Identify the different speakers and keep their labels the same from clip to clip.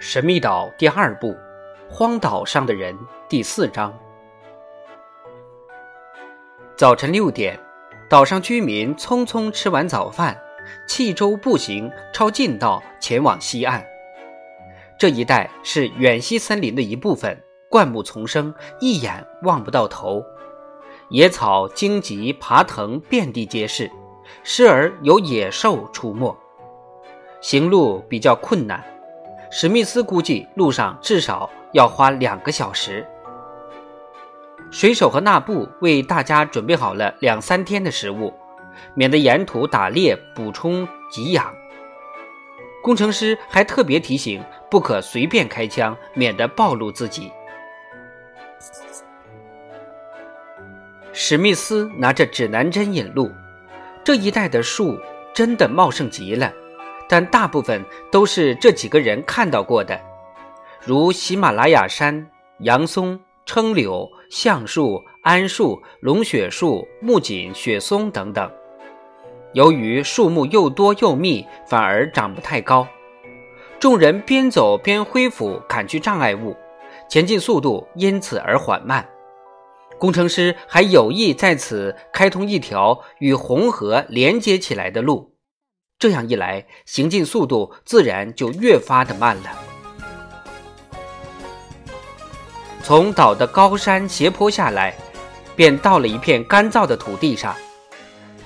Speaker 1: 神秘岛第二部，《荒岛上的人》第四章。早晨六点，岛上居民匆匆吃完早饭，弃舟步行，抄近道前往西岸。这一带是远西森林的一部分，灌木丛生，一眼望不到头，野草荆棘爬藤遍地皆是，时而有野兽出没，行路比较困难。史密斯估计路上至少要花两个小时。水手和纳布为大家准备好了两三天的食物，免得沿途打猎补充给养。工程师还特别提醒，不可随便开枪，免得暴露自己。史密斯拿着指南针引路，这一带的树真的茂盛极了。但大部分都是这几个人看到过的，如喜马拉雅山、杨松、撑柳、橡树、桉树、龙血树、木槿、雪松等等。由于树木又多又密，反而长不太高。众人边走边挥斧砍去障碍物，前进速度因此而缓慢。工程师还有意在此开通一条与红河连接起来的路。这样一来，行进速度自然就越发的慢了。从岛的高山斜坡下来，便到了一片干燥的土地上，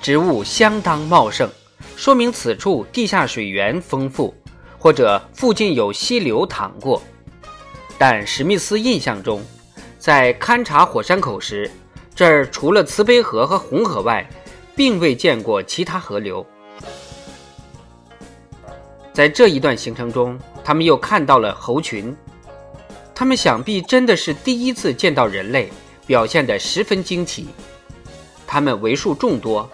Speaker 1: 植物相当茂盛，说明此处地下水源丰富，或者附近有溪流淌过。但史密斯印象中，在勘察火山口时，这儿除了慈悲河和红河外，并未见过其他河流。在这一段行程中，他们又看到了猴群。他们想必真的是第一次见到人类，表现得十分惊奇。他们为数众多，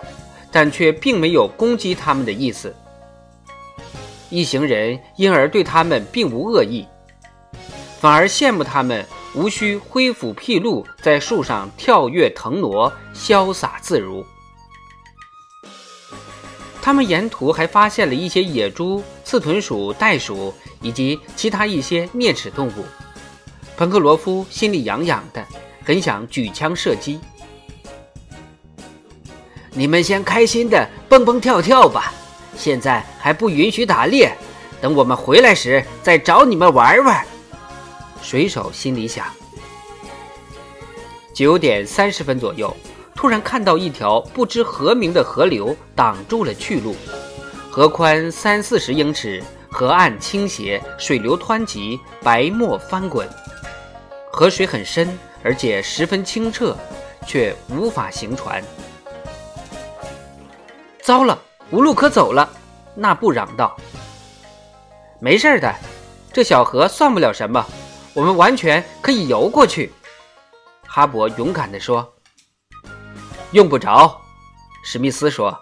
Speaker 1: 但却并没有攻击他们的意思。一行人因而对他们并无恶意，反而羡慕他们无需挥斧劈路，在树上跳跃腾挪，潇洒自如。他们沿途还发现了一些野猪、刺豚鼠、袋鼠以及其他一些啮齿动物。彭克罗夫心里痒痒的，很想举枪射击。
Speaker 2: 你们先开心的蹦蹦跳跳吧，现在还不允许打猎，等我们回来时再找你们玩玩。
Speaker 1: 水手心里想。九点三十分左右。突然看到一条不知何名的河流挡住了去路，河宽三四十英尺，河岸倾斜，水流湍急，白沫翻滚。河水很深，而且十分清澈，却无法行船。糟了，无路可走了！纳布嚷道。“没事的，这小河算不了什么，我们完全可以游过去。”哈勃勇敢地说。用不着，史密斯说：“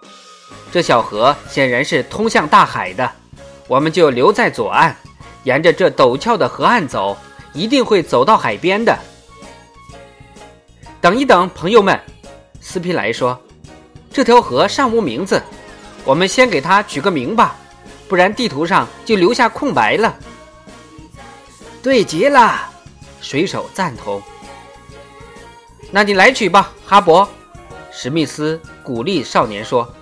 Speaker 1: 这小河显然是通向大海的，我们就留在左岸，沿着这陡峭的河岸走，一定会走到海边的。”等一等，朋友们，斯皮莱说：“这条河尚无名字，我们先给它取个名吧，不然地图上就留下空白了。”
Speaker 2: 对极了，
Speaker 1: 水手赞同。那你来取吧，哈勃。史密斯鼓励少年说：“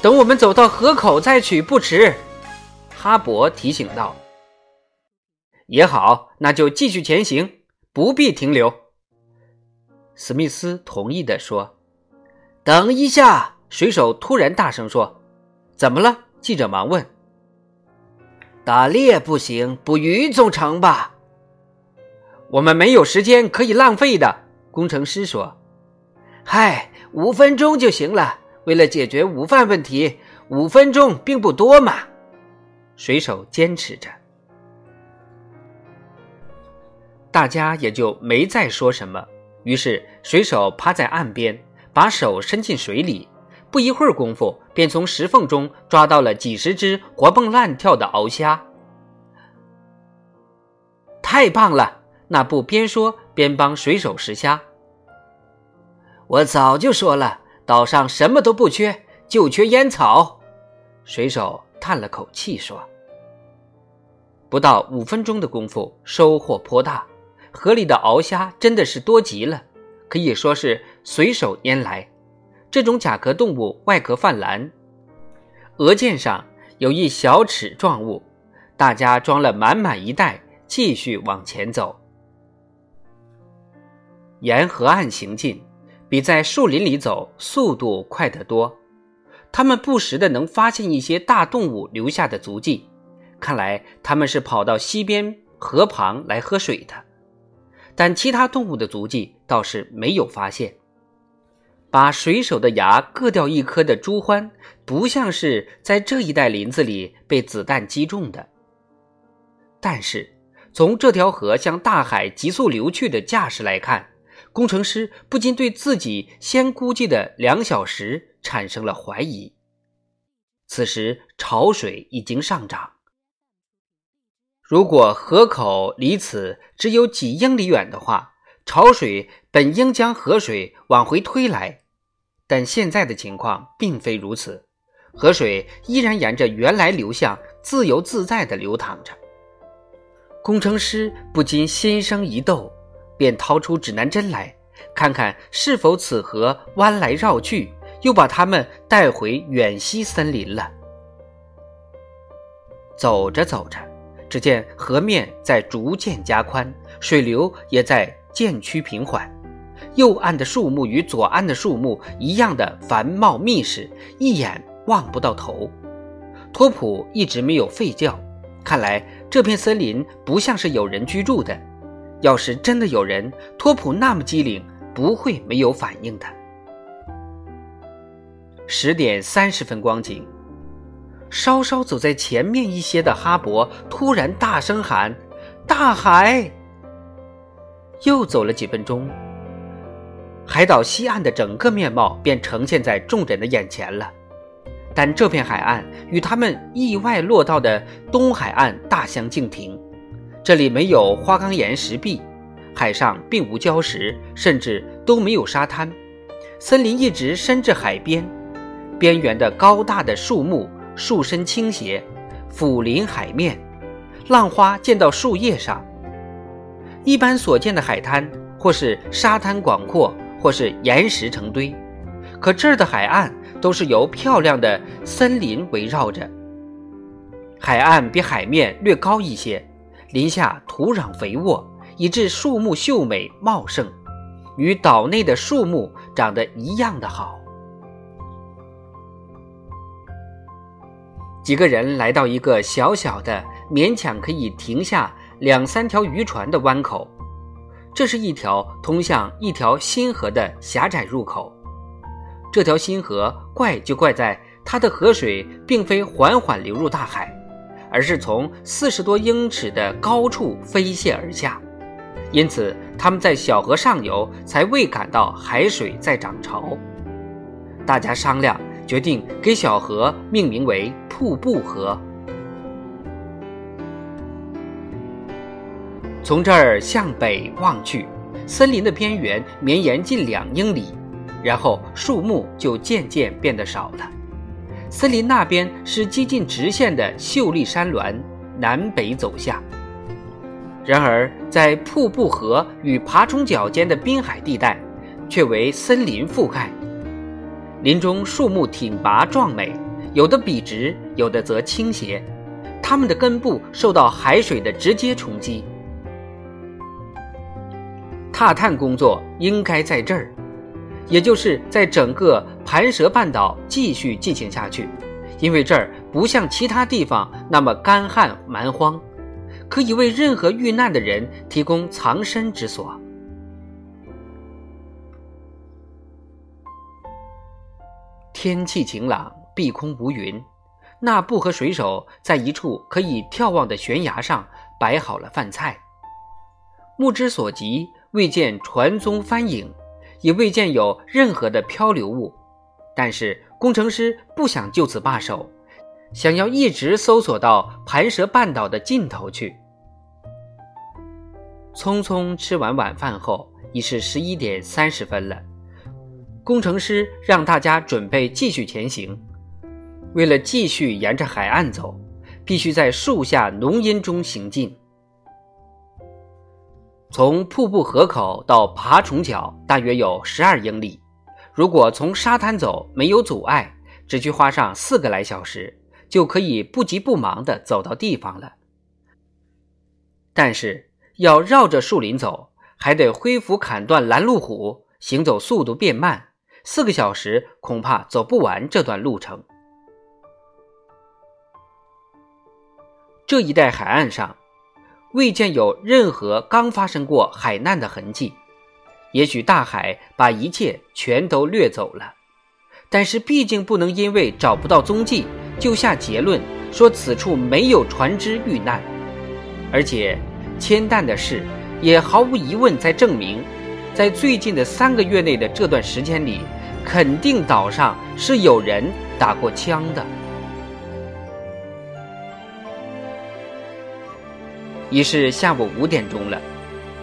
Speaker 1: 等我们走到河口再取不迟。”哈勃提醒道。“也好，那就继续前行，不必停留。”史密斯同意的说。
Speaker 2: “等一下！”
Speaker 1: 水手突然大声说。“怎么了？”记者忙问。
Speaker 2: “打猎不行，捕鱼总成吧？”“
Speaker 1: 我们没有时间可以浪费的。”工程师说。
Speaker 2: 嗨，五分钟就行了。为了解决午饭问题，五分钟并不多嘛。
Speaker 1: 水手坚持着，大家也就没再说什么。于是，水手趴在岸边，把手伸进水里，不一会儿功夫，便从石缝中抓到了几十只活蹦乱跳的鳌虾。太棒了！那布边说边帮水手拾虾。
Speaker 2: 我早就说了，岛上什么都不缺，就缺烟草。水手叹了口气说：“
Speaker 1: 不到五分钟的功夫，收获颇大。河里的鳌虾真的是多极了，可以说是随手拈来。这种甲壳动物外壳泛蓝，额剑上有一小齿状物。大家装了满满一袋，继续往前走。沿河岸行进，比在树林里走速度快得多。他们不时的能发现一些大动物留下的足迹，看来他们是跑到溪边河旁来喝水的。但其他动物的足迹倒是没有发现。把水手的牙割掉一颗的朱欢，不像是在这一带林子里被子弹击中的。但是，从这条河向大海急速流去的架势来看，工程师不禁对自己先估计的两小时产生了怀疑。此时潮水已经上涨，如果河口离此只有几英里远的话，潮水本应将河水往回推来。但现在的情况并非如此，河水依然沿着原来流向自由自在地流淌着。工程师不禁心生一动，便掏出指南针来，看看是否此河弯来绕去，又把他们带回远西森林了。走着走着，只见河面在逐渐加宽，水流也在渐趋平缓，右岸的树木与左岸的树木一样的繁茂密实，一眼望不到头。托普一直没有吠叫，看来。这片森林不像是有人居住的，要是真的有人，托普那么机灵，不会没有反应的。十点三十分光景，稍稍走在前面一些的哈勃突然大声喊：“大海！”又走了几分钟，海岛西岸的整个面貌便呈现在众人的眼前了。但这片海岸与他们意外落到的东海岸大相径庭，这里没有花岗岩石壁，海上并无礁石，甚至都没有沙滩。森林一直伸至海边，边缘的高大的树木树身倾斜，俯临海面，浪花溅到树叶上。一般所见的海滩，或是沙滩广阔，或是岩石成堆，可这儿的海岸。都是由漂亮的森林围绕着，海岸比海面略高一些，林下土壤肥沃，以致树木秀美茂盛，与岛内的树木长得一样的好。几个人来到一个小小的、勉强可以停下两三条渔船的湾口，这是一条通向一条新河的狭窄入口。这条新河怪就怪在它的河水并非缓缓流入大海，而是从四十多英尺的高处飞泻而下，因此他们在小河上游才未感到海水在涨潮。大家商量决定给小河命名为瀑布河。从这儿向北望去，森林的边缘绵延近两英里。然后树木就渐渐变得少了，森林那边是接近直线的秀丽山峦，南北走下。然而在瀑布河与爬虫角间的滨海地带，却为森林覆盖。林中树木挺拔壮美，有的笔直，有的则倾斜，它们的根部受到海水的直接冲击。踏探工作应该在这儿。也就是在整个盘蛇半岛继续进行下去，因为这儿不像其他地方那么干旱蛮荒，可以为任何遇难的人提供藏身之所。天气晴朗，碧空无云。纳布和水手在一处可以眺望的悬崖上摆好了饭菜。目之所及，未见船踪帆影。也未见有任何的漂流物，但是工程师不想就此罢手，想要一直搜索到盘蛇半岛的尽头去。匆匆吃完晚饭后，已是十一点三十分了。工程师让大家准备继续前行。为了继续沿着海岸走，必须在树下浓荫中行进。从瀑布河口到爬虫角大约有十二英里，如果从沙滩走没有阻碍，只需花上四个来小时，就可以不急不忙地走到地方了。但是要绕着树林走，还得恢复砍断拦路虎，行走速度变慢，四个小时恐怕走不完这段路程。这一带海岸上，未见有任何刚发生过海难的痕迹。也许大海把一切全都掠走了，但是毕竟不能因为找不到踪迹就下结论说此处没有船只遇难。而且，铅弹的事也毫无疑问在证明，在最近的三个月内的这段时间里，肯定岛上是有人打过枪的。已是下午五点钟了，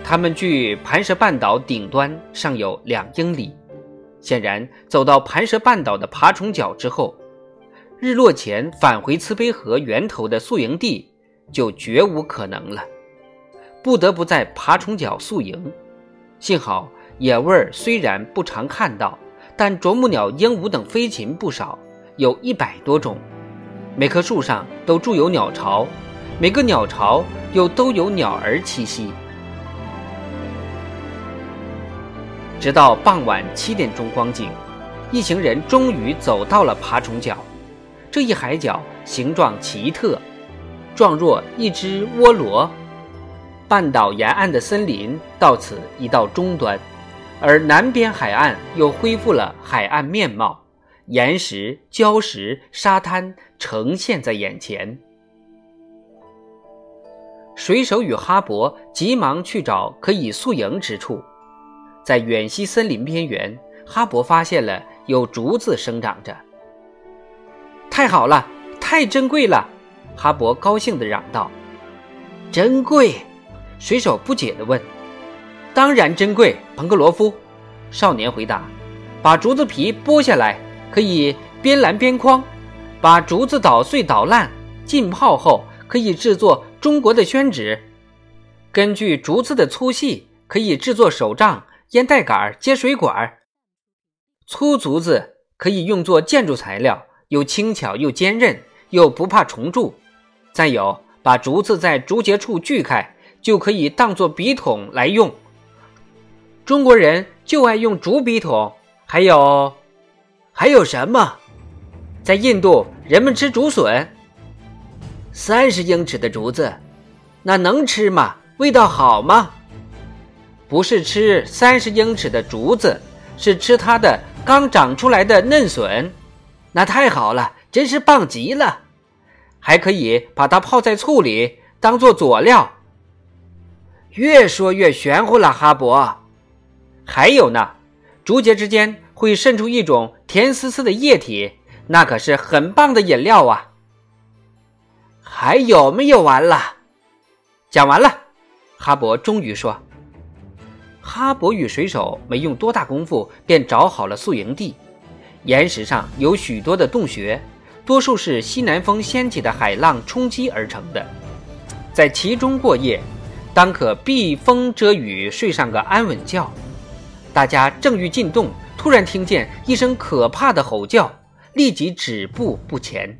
Speaker 1: 他们距盘蛇半岛顶端尚有两英里。显然，走到盘蛇半岛的爬虫角之后，日落前返回慈悲河源头的宿营地就绝无可能了，不得不在爬虫角宿营。幸好野味虽然不常看到，但啄木鸟、鹦鹉等飞禽不少，有一百多种，每棵树上都筑有鸟巢。每个鸟巢又都有鸟儿栖息，直到傍晚七点钟光景，一行人终于走到了爬虫角。这一海角形状奇特，状若一只涡螺。半岛沿岸的森林到此已到终端，而南边海岸又恢复了海岸面貌，岩石、礁石、沙滩呈现在眼前。水手与哈勃急忙去找可以宿营之处，在远西森林边缘，哈勃发现了有竹子生长着。太好了，太珍贵了！哈勃高兴地嚷道。
Speaker 2: “珍贵？”水手不解地问。
Speaker 1: “当然珍贵，彭格罗夫。”少年回答。“把竹子皮剥下来，可以边拦边框；把竹子捣碎捣烂，浸泡后可以制作。”中国的宣纸，根据竹子的粗细，可以制作手杖、烟袋杆、接水管。粗竹子可以用作建筑材料，又轻巧又坚韧，又不怕虫蛀。再有，把竹子在竹节处锯开，就可以当做笔筒来用。中国人就爱用竹笔筒。还有，
Speaker 2: 还有什么？
Speaker 1: 在印度，人们吃竹笋。
Speaker 2: 三十英尺的竹子，那能吃吗？味道好吗？
Speaker 1: 不是吃三十英尺的竹子，是吃它的刚长出来的嫩笋。
Speaker 2: 那太好了，真是棒极了！
Speaker 1: 还可以把它泡在醋里，当做佐料。
Speaker 2: 越说越玄乎了，哈勃。
Speaker 1: 还有呢，竹节之间会渗出一种甜丝丝的液体，那可是很棒的饮料啊。
Speaker 2: 还有没有完了？
Speaker 1: 讲完了，哈勃终于说。哈勃与水手没用多大功夫便找好了宿营地。岩石上有许多的洞穴，多数是西南风掀起的海浪冲击而成的。在其中过夜，当可避风遮雨，睡上个安稳觉。大家正欲进洞，突然听见一声可怕的吼叫，立即止步不前。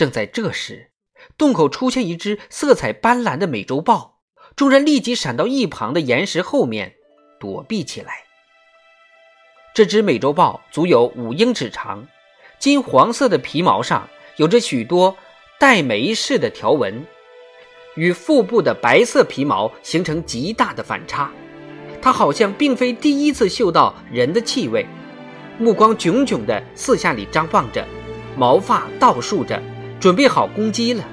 Speaker 1: 正在这时，洞口出现一只色彩斑斓的美洲豹，众人立即闪到一旁的岩石后面躲避起来。这只美洲豹足有五英尺长，金黄色的皮毛上有着许多带眉似的条纹，与腹部的白色皮毛形成极大的反差。它好像并非第一次嗅到人的气味，目光炯炯地四下里张望着，毛发倒竖着。准备好攻击了。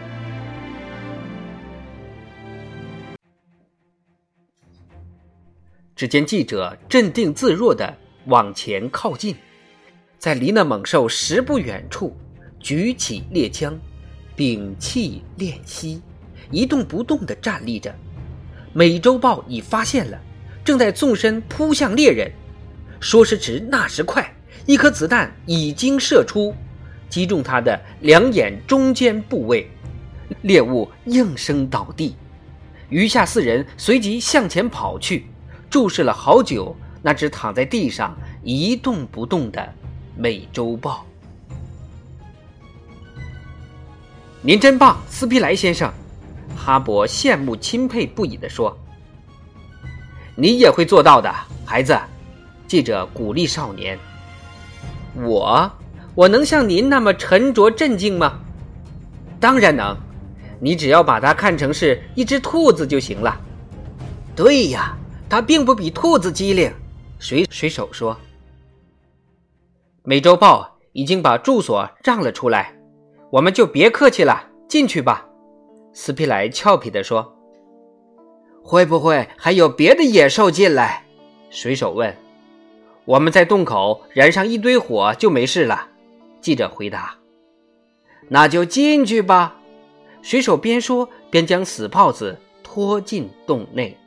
Speaker 1: 只见记者镇定自若的往前靠近，在离那猛兽十步远处，举起猎枪，屏气练息，一动不动的站立着。美洲豹已发现了，正在纵身扑向猎人。说时迟，那时快，一颗子弹已经射出。击中他的两眼中间部位，猎物应声倒地。余下四人随即向前跑去，注视了好久那只躺在地上一动不动的美洲豹。您真棒，斯皮莱先生！哈勃羡慕钦佩不已地说：“你也会做到的，孩子。”记者鼓励少年：“我，我能像您那么沉着镇静吗？当然能，你只要把它看成是一只兔子就行了。”
Speaker 2: 对呀，它并不比兔子机灵。
Speaker 1: 水水手说：“美洲豹已经把住所让了出来。”我们就别客气了，进去吧。”斯皮莱俏皮地说。
Speaker 2: “会不会还有别的野兽进来？”
Speaker 1: 水手问。“我们在洞口燃上一堆火就没事了。”记者回答。
Speaker 2: “那就进去吧。”
Speaker 1: 水手边说边将死豹子拖进洞内。